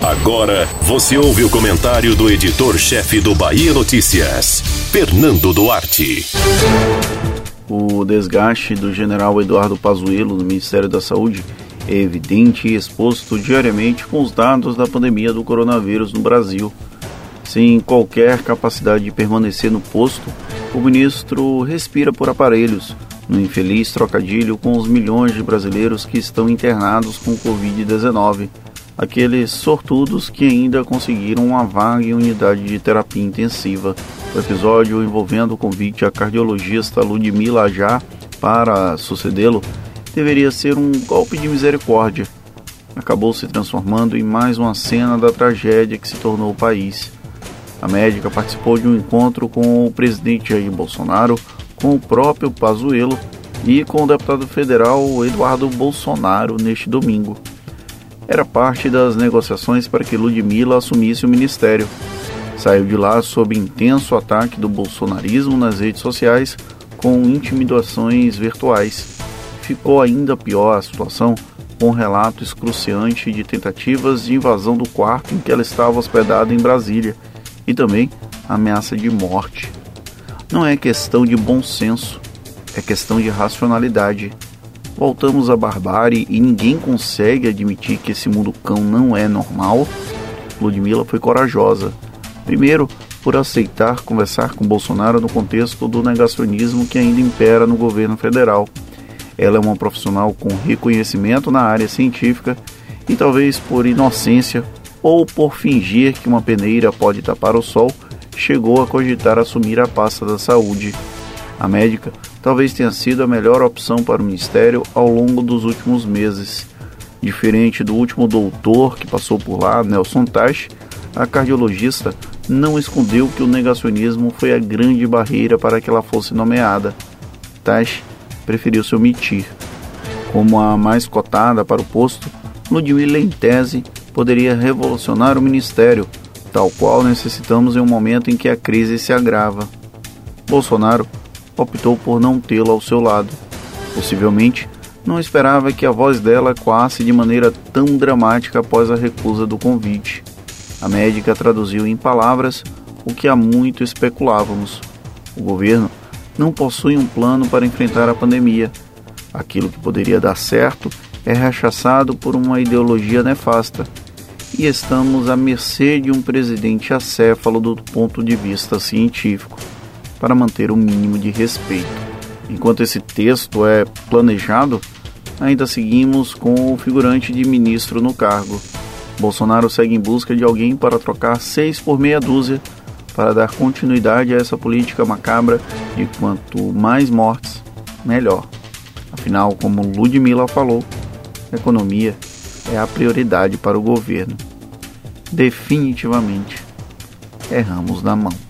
Agora você ouve o comentário do editor-chefe do Bahia Notícias, Fernando Duarte. O desgaste do general Eduardo Pazuello no Ministério da Saúde é evidente e exposto diariamente com os dados da pandemia do coronavírus no Brasil. Sem qualquer capacidade de permanecer no posto, o ministro respira por aparelhos, no infeliz trocadilho com os milhões de brasileiros que estão internados com Covid-19, aqueles sortudos que ainda conseguiram uma vaga em unidade de terapia intensiva. O episódio envolvendo o convite à cardiologista Ludmila Ajá para sucedê-lo deveria ser um golpe de misericórdia. Acabou se transformando em mais uma cena da tragédia que se tornou o país. A médica participou de um encontro com o presidente Jair Bolsonaro, com o próprio Pazuello e com o deputado federal Eduardo Bolsonaro neste domingo. Era parte das negociações para que Ludmilla assumisse o ministério. Saiu de lá sob intenso ataque do bolsonarismo nas redes sociais com intimidações virtuais. Ficou ainda pior a situação com um relato excruciante de tentativas de invasão do quarto em que ela estava hospedada em Brasília e também ameaça de morte. Não é questão de bom senso, é questão de racionalidade. Voltamos à barbárie e ninguém consegue admitir que esse mundo cão não é normal. Ludmilla foi corajosa. Primeiro, por aceitar conversar com Bolsonaro no contexto do negacionismo que ainda impera no governo federal. Ela é uma profissional com reconhecimento na área científica e talvez por inocência ou por fingir que uma peneira pode tapar o sol, chegou a cogitar assumir a pasta da saúde. A médica talvez tenha sido a melhor opção para o ministério ao longo dos últimos meses. Diferente do último doutor que passou por lá, Nelson Tash, a cardiologista não escondeu que o negacionismo foi a grande barreira para que ela fosse nomeada. Tash preferiu se omitir. Como a mais cotada para o posto, Ludmilla, em tese, poderia revolucionar o ministério, tal qual necessitamos em um momento em que a crise se agrava. Bolsonaro optou por não tê-la ao seu lado. Possivelmente, não esperava que a voz dela coasse de maneira tão dramática após a recusa do convite. A médica traduziu em palavras o que há muito especulávamos. O governo não possui um plano para enfrentar a pandemia. Aquilo que poderia dar certo é rechaçado por uma ideologia nefasta e estamos à mercê de um presidente acéfalo do ponto de vista científico, para manter o um mínimo de respeito. Enquanto esse texto é planejado, ainda seguimos com o figurante de ministro no cargo. Bolsonaro segue em busca de alguém para trocar seis por meia dúzia para dar continuidade a essa política macabra de quanto mais mortes, melhor. Afinal, como Ludmilla falou, economia é a prioridade para o governo. Definitivamente, erramos na mão.